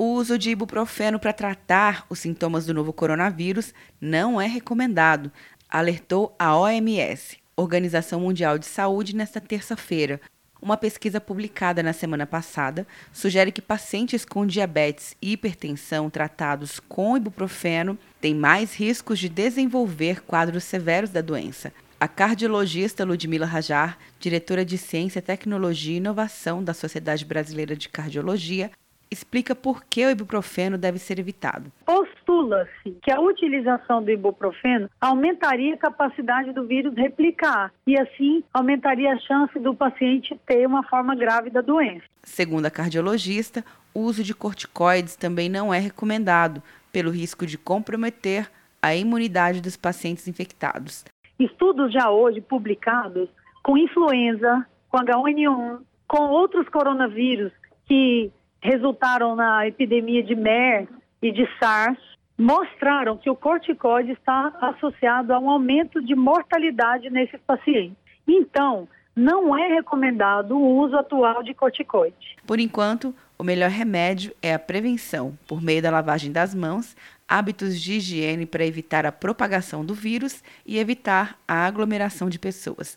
O uso de ibuprofeno para tratar os sintomas do novo coronavírus não é recomendado, alertou a OMS, Organização Mundial de Saúde, nesta terça-feira. Uma pesquisa publicada na semana passada sugere que pacientes com diabetes e hipertensão tratados com ibuprofeno têm mais riscos de desenvolver quadros severos da doença. A cardiologista Ludmila Rajar, diretora de Ciência, Tecnologia e Inovação da Sociedade Brasileira de Cardiologia, explica por que o ibuprofeno deve ser evitado. Postula-se que a utilização do ibuprofeno aumentaria a capacidade do vírus replicar e, assim, aumentaria a chance do paciente ter uma forma grave da doença. Segundo a cardiologista, o uso de corticoides também não é recomendado, pelo risco de comprometer a imunidade dos pacientes infectados. Estudos já hoje publicados com influenza, com H1N1, com outros coronavírus que resultaram na epidemia de MERS e de SARS, mostraram que o corticoide está associado a um aumento de mortalidade nesses pacientes. Então, não é recomendado o uso atual de corticoide. Por enquanto, o melhor remédio é a prevenção, por meio da lavagem das mãos, hábitos de higiene para evitar a propagação do vírus e evitar a aglomeração de pessoas.